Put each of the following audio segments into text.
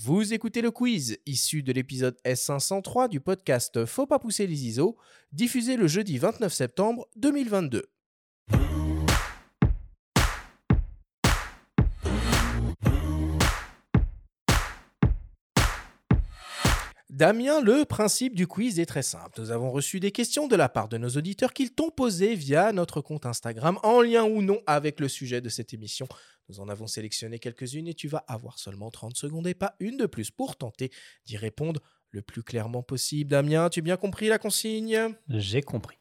Vous écoutez le quiz issu de l'épisode S503 du podcast Faut pas pousser les ISO, diffusé le jeudi 29 septembre 2022. Damien, le principe du quiz est très simple. Nous avons reçu des questions de la part de nos auditeurs qu'ils t'ont posées via notre compte Instagram, en lien ou non avec le sujet de cette émission. Nous en avons sélectionné quelques-unes et tu vas avoir seulement 30 secondes et pas une de plus pour tenter d'y répondre le plus clairement possible. Damien, tu as bien compris la consigne? J'ai compris.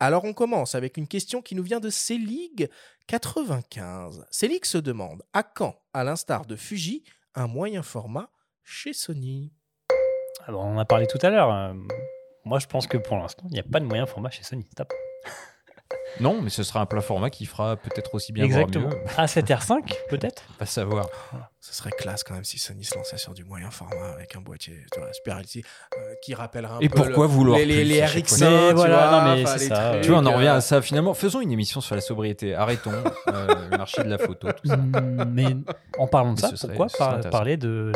Alors on commence avec une question qui nous vient de Célig 95. Célig se demande à quand, à l'instar de Fuji, un moyen format chez Sony? Bon, on en a parlé tout à l'heure. euh, Moi, je pense que pour l'instant, il n'y a pas de moyen format chez Sony. Stop. Non, mais ce sera un plat format qui fera peut-être aussi bien Exactement. mieux. A7R5, peut-être Pas savoir. Ce serait classe quand même si Sony se lançait sur du moyen format avec un boîtier tu vois, Super euh, qui rappellerait un Et peu pourquoi le- vouloir les, les, plus les à chaque RX1, fois Mais tu voilà, vois, non, mais c'est les ça. trucs, Tu vois, on en revient euh, à ça. Finalement, faisons une émission sur la sobriété. Arrêtons euh, le marché de la photo. Tout ça. Mais en parlant de Mais ça, pourquoi par- parler de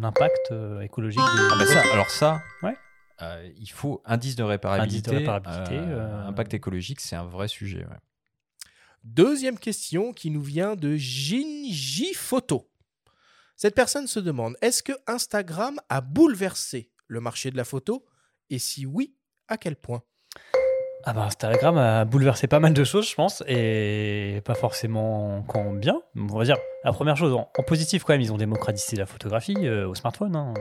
l'impact euh, écologique des Ah bah ça, alors ça, Ouais. euh, il faut indice de réparabilité. Indice de réparabilité, euh, Impact écologique, c'est un vrai sujet. ouais. Deuxième question qui nous vient de Jinji Photo. Cette personne se demande est-ce que Instagram a bouleversé le marché de la photo? Et si oui, à quel point? Ah bah Instagram a bouleversé pas mal de choses, je pense, et pas forcément qu'en bien. On va dire, la première chose, en, positif quand même, ils ont démocratisé la photographie euh, au smartphone. hein.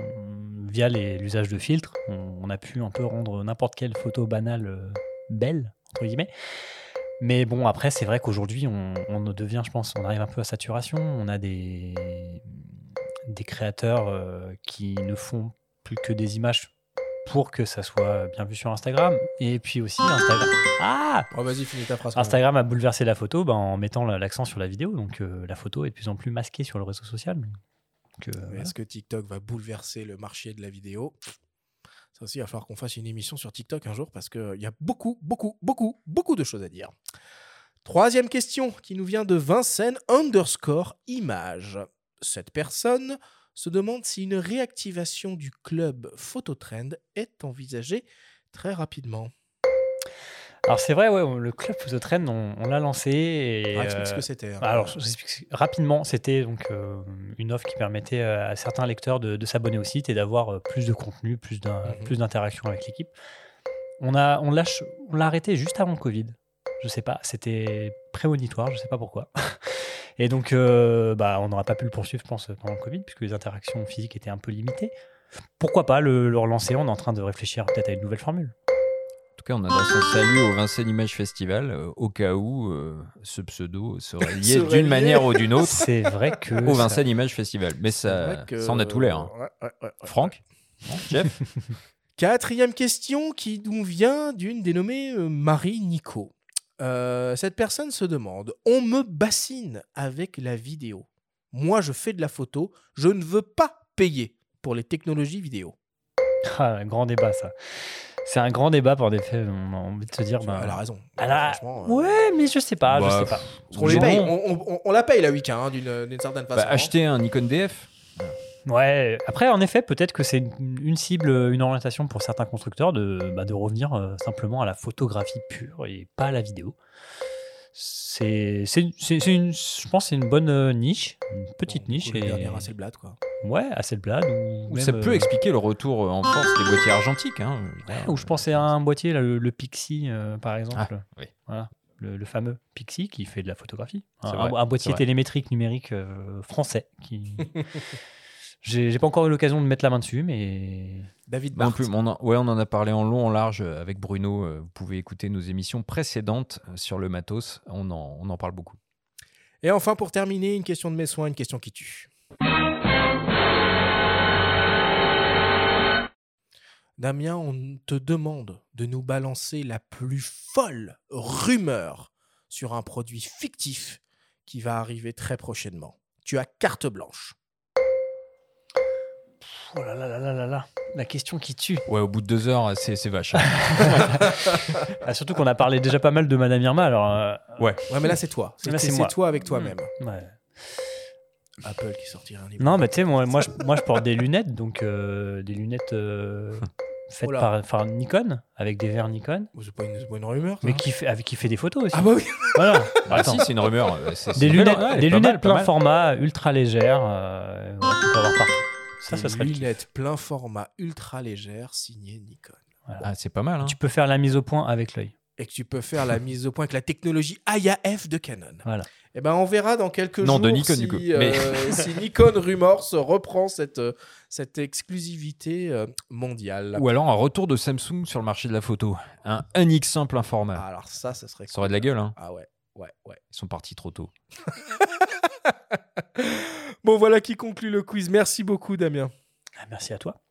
Via l'usage de filtres, on, a pu un peu rendre n'importe quelle photo banale euh, belle, entre guillemets. Mais bon, après, c'est vrai qu'aujourd'hui, on, devient, je pense, on arrive un peu à saturation. On a des, des créateurs euh, qui ne font plus que des images pour que ça soit bien vu sur Instagram. Et puis aussi, Instagram. Ah Oh, Vas-y, finis ta phrase. Instagram a bouleversé la photo bah, en mettant la- l'accent sur la vidéo. Donc euh, la photo est de plus en plus masquée sur le réseau social. Euh, voilà. Est-ce que TikTok va bouleverser le marché de la vidéo? Ça aussi, il va falloir qu'on fasse une émission sur TikTok un jour parce qu'il y a beaucoup, beaucoup, beaucoup, beaucoup de choses à dire. Troisième question qui nous vient de Vincennes underscore image. Cette personne se demande si une réactivation du club Phototrend est envisagée très rapidement. Alors c'est vrai, ouais, le club Phototrend, on, on l'a lancé. Et, Ah, explique ce euh, que c'était. hein. Alors, je vous explique rapidement, c'était donc euh, une offre qui permettait euh, à certains lecteurs de, de s'abonner au site et d'avoir euh, plus de contenu, plus Mhm. d'interaction avec l'équipe. On a, on l'a, on l'a arrêté juste avant le Covid. Je sais pas, c'était prémonitoire, je sais pas pourquoi. Et donc, euh, bah, on n'aura pas pu le poursuivre, je pense, pendant le Covid, puisque les interactions physiques étaient un peu limitées. Pourquoi pas le, le relancer? On est en train de réfléchir peut-être à une nouvelle formule. En tout cas, on adresse un salut au Vincennes Image Festival, euh, au cas où euh, ce pseudo serait lié Serait d'une lié. manière ou d'une autre C'est vrai que. au ça- Vincennes Image Festival. Mais C'est ça, vrai que- ça en a tout l'air. hein. Ouais, ouais, ouais, ouais. Franck? Jeff? Quatrième question qui nous vient d'une dénommée euh, Marie Nico. Euh, cette personne se demande On me bassine avec la vidéo. Moi, je fais de la photo. Je ne veux pas payer pour les technologies vidéo. Ah, un grand débat, ça. C'est un grand débat, pour des faits. On a envie de se dire. ben, Elle a raison. elle a- Franchement, euh, Ouais, mais je sais pas, Bah, je sais pas. les paye. On, on- on- on la paye la week hein, d'une d'une certaine façon. Bah, acheter un Nikon DF Ouais, après, en effet, peut-être que c'est une, cible, une orientation pour certains constructeurs de, bah, de revenir euh, simplement à la photographie pure et pas à la vidéo. C'est, c'est, c'est- c'est une, je pense que c'est une bonne euh, niche, une petite niche. Et, dernier Hasselblad, quoi. ouais, Hasselblad. Ou Ça peut euh, expliquer le retour en force des boîtiers argentiques. Hein. ouais, ou je pensais à un boîtier, là, le, le Pixie, euh, par exemple. Ah, oui. Voilà. Le, le fameux Pixie qui fait de la photographie. Un, vrai, un- un boîtier télémétrique numérique euh, français. Qui... j'ai, pas encore eu l'occasion de mettre la main dessus, mais David Moi non Barthes. plus, on en, ouais, on en a parlé en long, en large euh, avec Bruno. euh, Vous pouvez écouter nos émissions précédentes euh, sur le matos. On en, on en parle beaucoup. Et enfin, pour terminer, une question de mes soins, une question qui tue. Damien, on te demande de nous balancer la plus folle rumeur sur un produit fictif qui va arriver très prochainement. Tu as carte blanche. Oh là là là là là là, la question qui tue. Ouais, au bout de deux heures, c'est c'est vache. hein. Ah, surtout qu'on a parlé déjà pas mal de Madame Irma, alors. euh, ouais. Ouais, mais là, c'est toi. C'est Là, c'est c'est moi. toi avec toi-même. ouais. Apple qui sortirait un livre. Non, mais tu sais, moi, moi, je, moi, je porte des lunettes, donc euh, des lunettes euh, faites Oh par, par Nikon, avec des verres Nikon, Oh, C'est pas, une- c'est pas une rumeur. ça. mais qui fait, avec, qui fait des photos aussi. Ah bah oui. Voilà. Ah Attends. si, c'est une rumeur. euh, c'est- c'est Des une lunettes, des pas lunettes mal, pas plein mal. format, ultra légères, euh, qu'on peut avoir partout. Ça, ça serait kiff. plein format ultra légères signées Nikon. Ah, c'est pas mal. Hein. Tu peux faire la mise au point avec l'œil. Et que tu peux faire la mise au point avec la technologie IAF de Canon. Voilà. Et ben on verra dans quelques Non, jours de Nikon, si, du coup. euh, si Nikon Rumors reprend cette, euh, cette exclusivité euh, mondiale. Ou alors un retour de Samsung sur le marché de la photo. Un 1x1 plein format. Ah, alors ça, ça serait Ça aurait de la gueule. Hein. Ah ouais, ouais, ouais. Ils sont partis trop tôt. Bon, voilà qui conclut le quiz. Merci beaucoup, Damien. Ah, Merci à toi.